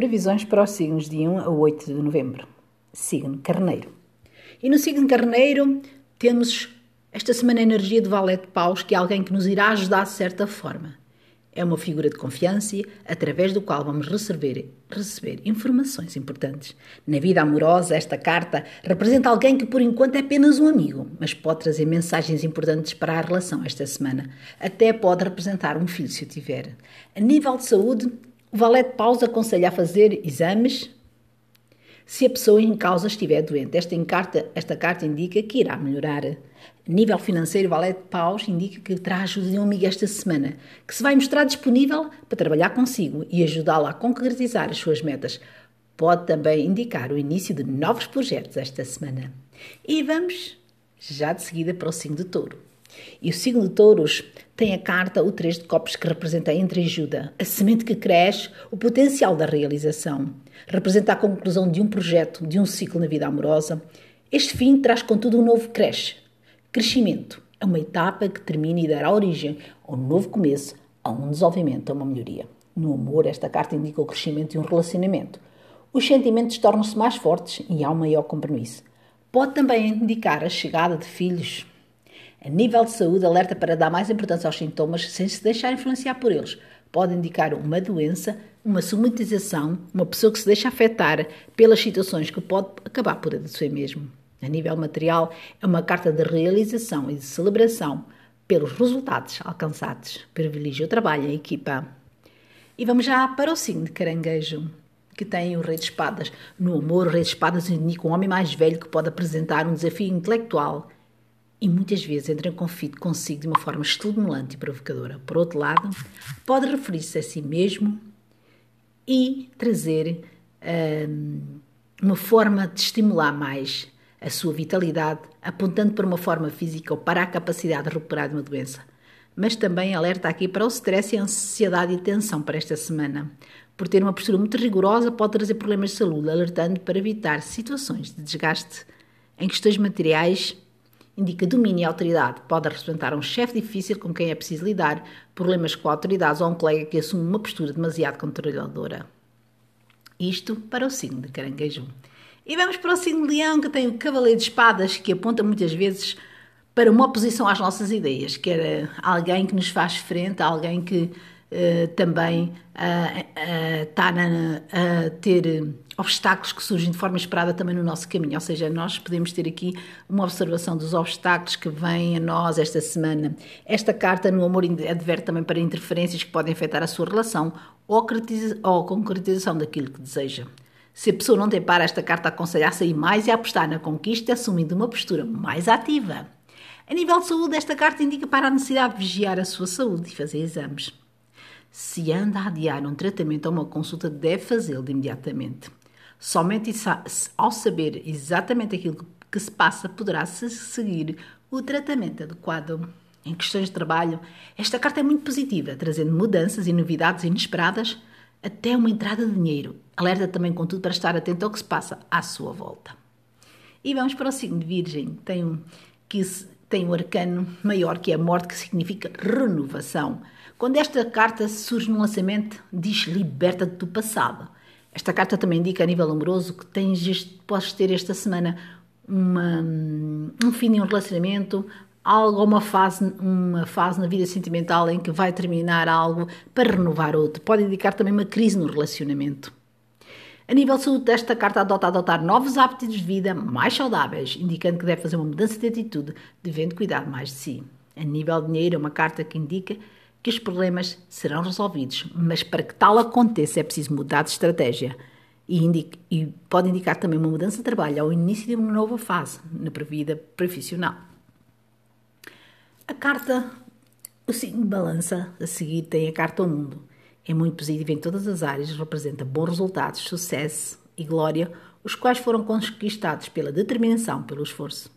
Previsões para os signos de 1 a 8 de novembro. Signo Carneiro. E no signo Carneiro temos esta semana a energia de Valete Paus, que é alguém que nos irá ajudar de certa forma. É uma figura de confiança através do qual vamos receber, receber informações importantes. Na vida amorosa, esta carta representa alguém que por enquanto é apenas um amigo, mas pode trazer mensagens importantes para a relação esta semana. Até pode representar um filho se o tiver. A nível de saúde, o Valete Paus aconselha a fazer exames se a pessoa em causa estiver doente. Esta carta, esta carta indica que irá melhorar. A nível financeiro, o Valete Paus indica que terá ajuda de um amigo esta semana, que se vai mostrar disponível para trabalhar consigo e ajudá-lo a concretizar as suas metas. Pode também indicar o início de novos projetos esta semana. E vamos já de seguida para o signo de touro. E o signo de touros tem a carta o 3 de copos que representa a entreajuda, a semente que cresce, o potencial da realização. Representa a conclusão de um projeto, de um ciclo na vida amorosa. Este fim traz, contudo, um novo cresce, Crescimento é uma etapa que termina e dará origem a um novo começo, a um desenvolvimento, a uma melhoria. No amor, esta carta indica o crescimento de um relacionamento. Os sentimentos tornam-se mais fortes e há um maior compromisso. Pode também indicar a chegada de filhos. A nível de saúde, alerta para dar mais importância aos sintomas sem se deixar influenciar por eles. Pode indicar uma doença, uma somatização, uma pessoa que se deixa afetar pelas situações que pode acabar por adoecer mesmo. A nível material, é uma carta de realização e de celebração pelos resultados alcançados. Privilegia o trabalho em equipa. E vamos já para o signo de caranguejo, que tem o Rei de Espadas. No amor, o Rei de Espadas indica um homem mais velho que pode apresentar um desafio intelectual e muitas vezes entra em conflito consigo de uma forma estimulante e provocadora. Por outro lado, pode referir-se a si mesmo e trazer hum, uma forma de estimular mais a sua vitalidade, apontando para uma forma física ou para a capacidade de recuperar de uma doença. Mas também alerta aqui para o stress e a ansiedade e tensão para esta semana. Por ter uma postura muito rigorosa, pode trazer problemas de saúde, alertando para evitar situações de desgaste. Em questões materiais, indica domínio e autoridade. Pode representar um chefe difícil com quem é preciso lidar, problemas com autoridades ou um colega que assume uma postura demasiado controladora. Isto para o signo de caranguejo. E vamos para o signo de leão, que tem o cavaleiro de espadas, que aponta muitas vezes para uma oposição às nossas ideias, que era alguém que nos faz frente, alguém que uh, também está uh, a ter obstáculos que surgem de forma esperada também no nosso caminho. Ou seja, nós podemos ter aqui uma observação dos obstáculos que vêm a nós esta semana. Esta carta no amor adverte também para interferências que podem afetar a sua relação ou a concretização daquilo que deseja. Se a pessoa não tem para, esta carta aconselha a sair mais e a apostar na conquista, assumindo uma postura mais ativa. A nível de saúde, esta carta indica para a necessidade de vigiar a sua saúde e fazer exames. Se anda a adiar um tratamento ou uma consulta, deve fazê-lo de imediatamente. Somente ao saber exatamente aquilo que se passa, poderá-se seguir o tratamento adequado. Em questões de trabalho, esta carta é muito positiva, trazendo mudanças e novidades inesperadas até uma entrada de dinheiro. Alerta também, contudo, para estar atento ao que se passa à sua volta. E vamos para o signo de Virgem, tem um, que tem um arcano maior, que é a morte, que significa renovação. Quando esta carta surge no lançamento, diz liberta-te do passado. Esta carta também indica a nível amoroso que tens, podes ter esta semana uma, um fim de um relacionamento, algo, uma fase, uma fase na vida sentimental em que vai terminar algo para renovar outro. Pode indicar também uma crise no relacionamento. A nível de saúde, esta carta adota adotar novos hábitos de vida mais saudáveis, indicando que deve fazer uma mudança de atitude, devendo cuidar mais de si. A nível de dinheiro, é uma carta que indica que os problemas serão resolvidos, mas para que tal aconteça é preciso mudar de estratégia. E, indica, e pode indicar também uma mudança de trabalho ao início de uma nova fase na vida profissional. A carta, o signo de balança, a seguir tem a carta ao mundo. É muito positiva em todas as áreas, representa bons resultados, sucesso e glória, os quais foram conquistados pela determinação, pelo esforço.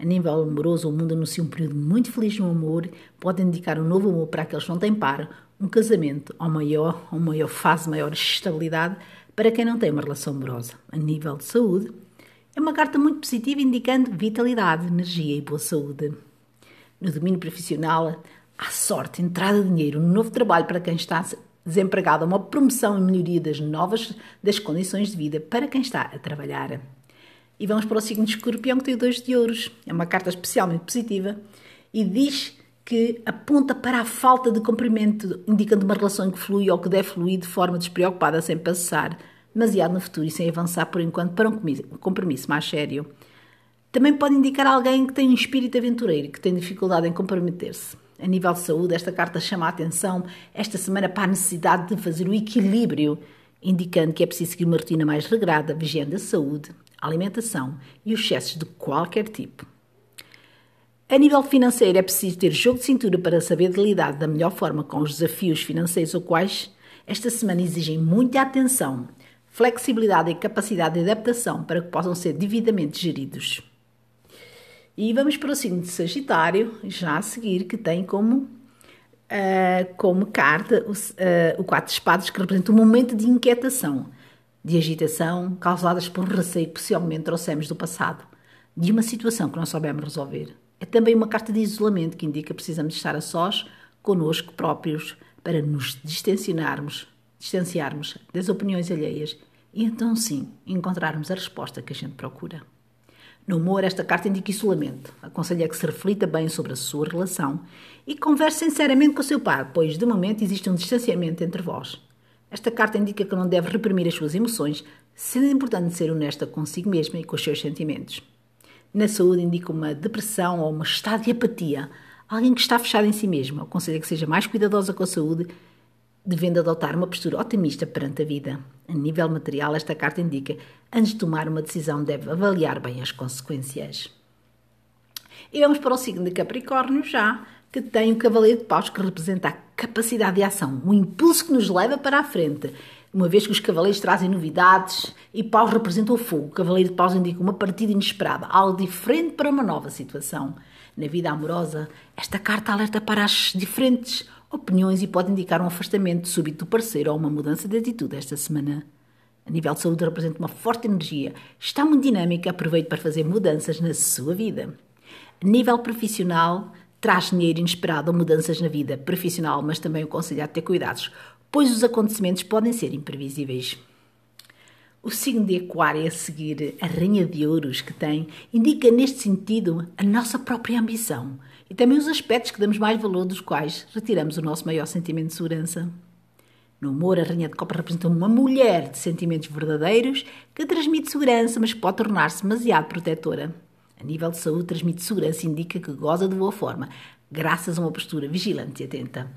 A nível amoroso, o mundo anuncia um período muito feliz no amor, pode indicar um novo amor para aqueles que não têm par, um casamento ou maior, uma maior fase, maior estabilidade para quem não tem uma relação amorosa. A nível de saúde, é uma carta muito positiva indicando vitalidade, energia e boa saúde no domínio profissional, há sorte, entrada de dinheiro, um novo trabalho para quem está desempregado, uma promoção e melhoria das novas das condições de vida para quem está a trabalhar. E vamos para o signo de escorpião que tem dois de ouros. É uma carta especialmente positiva e diz que aponta para a falta de cumprimento, indicando uma relação que flui ou que deve fluir de forma despreocupada, sem passar demasiado no futuro e sem avançar por enquanto para um compromisso mais sério. Também pode indicar alguém que tem um espírito aventureiro, que tem dificuldade em comprometer-se. A nível de saúde, esta carta chama a atenção esta semana para a necessidade de fazer o equilíbrio, indicando que é preciso seguir uma rotina mais regrada, vigiando a saúde, alimentação e os excessos de qualquer tipo. A nível financeiro, é preciso ter jogo de cintura para saber lidar da melhor forma com os desafios financeiros, os quais esta semana exigem muita atenção, flexibilidade e capacidade de adaptação para que possam ser devidamente geridos. E vamos para o signo de Sagitário, já a seguir, que tem como, uh, como carta o, uh, o quatro espadas, que representa um momento de inquietação, de agitação, causadas por um receio que possivelmente trouxemos do passado, de uma situação que não soubemos resolver. É também uma carta de isolamento que indica que precisamos estar a sós conosco próprios para nos distanciarmos, distanciarmos das opiniões alheias e então sim encontrarmos a resposta que a gente procura. No humor, esta carta indica isolamento. Aconselha que se reflita bem sobre a sua relação e converse sinceramente com o seu par, pois de momento existe um distanciamento entre vós. Esta carta indica que não deve reprimir as suas emoções, sendo importante ser honesta consigo mesma e com os seus sentimentos. Na saúde, indica uma depressão ou um estado de apatia, alguém que está fechado em si mesmo. Aconselha que seja mais cuidadosa com a saúde devendo adotar uma postura otimista perante a vida. A nível material, esta carta indica, antes de tomar uma decisão, deve avaliar bem as consequências. E vamos para o signo de Capricórnio já, que tem o Cavaleiro de Paus, que representa a capacidade de ação, o impulso que nos leva para a frente. Uma vez que os cavaleiros trazem novidades e Paus representa o fogo, o Cavaleiro de Paus indica uma partida inesperada, algo diferente para uma nova situação. Na vida amorosa, esta carta alerta para as diferentes opiniões e pode indicar um afastamento súbito do parceiro ou uma mudança de atitude esta semana. A nível de saúde, representa uma forte energia, está muito dinâmica, aproveite para fazer mudanças na sua vida. A nível profissional, traz dinheiro inesperado ou mudanças na vida profissional, mas também o conselho a ter cuidados, pois os acontecimentos podem ser imprevisíveis. O signo de Aquário a seguir, a Rainha de Ouros que tem, indica neste sentido a nossa própria ambição e também os aspectos que damos mais valor dos quais retiramos o nosso maior sentimento de segurança. No humor, a Rainha de Copa representa uma mulher de sentimentos verdadeiros que transmite segurança, mas pode tornar-se demasiado protetora. A nível de saúde, transmite segurança e indica que goza de boa forma, graças a uma postura vigilante e atenta.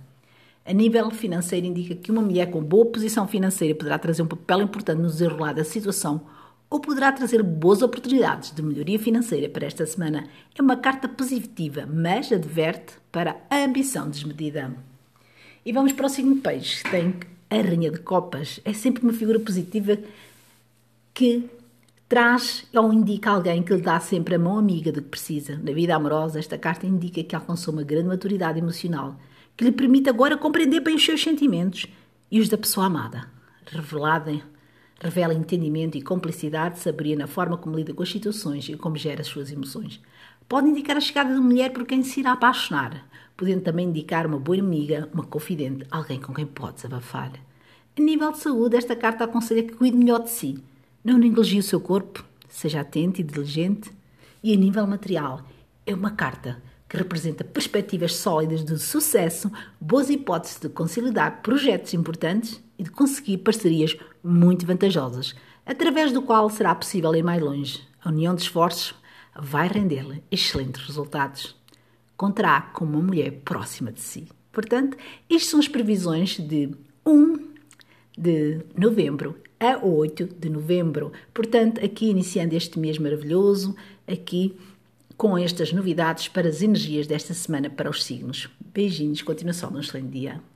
A nível financeiro, indica que uma mulher com boa posição financeira poderá trazer um papel importante no desenrolar da situação ou poderá trazer boas oportunidades de melhoria financeira para esta semana. É uma carta positiva, mas adverte para a ambição desmedida. E vamos para o de peixe, que tem a rainha de copas. É sempre uma figura positiva que traz ou indica alguém que lhe dá sempre a mão amiga de que precisa. Na vida amorosa, esta carta indica que alcançou uma grande maturidade emocional que lhe permite agora compreender bem os seus sentimentos e os da pessoa amada. Revelada, revela entendimento e complicidade, saberia na forma como lida com as situações e como gera as suas emoções. Pode indicar a chegada de uma mulher por quem se irá apaixonar, podendo também indicar uma boa amiga, uma confidente, alguém com quem pode desabafar. A nível de saúde, esta carta aconselha que cuide melhor de si, não negligie o seu corpo, seja atento e diligente. E a nível material, é uma carta que representa perspectivas sólidas de sucesso, boas hipóteses de consolidar projetos importantes e de conseguir parcerias muito vantajosas, através do qual será possível ir mais longe. A união de esforços vai render-lhe excelentes resultados. Contará com uma mulher próxima de si. Portanto, estas são as previsões de 1 de novembro a 8 de novembro. Portanto, aqui iniciando este mês maravilhoso, aqui com estas novidades para as energias desta semana para os signos. Beijinhos, continuação de um excelente dia.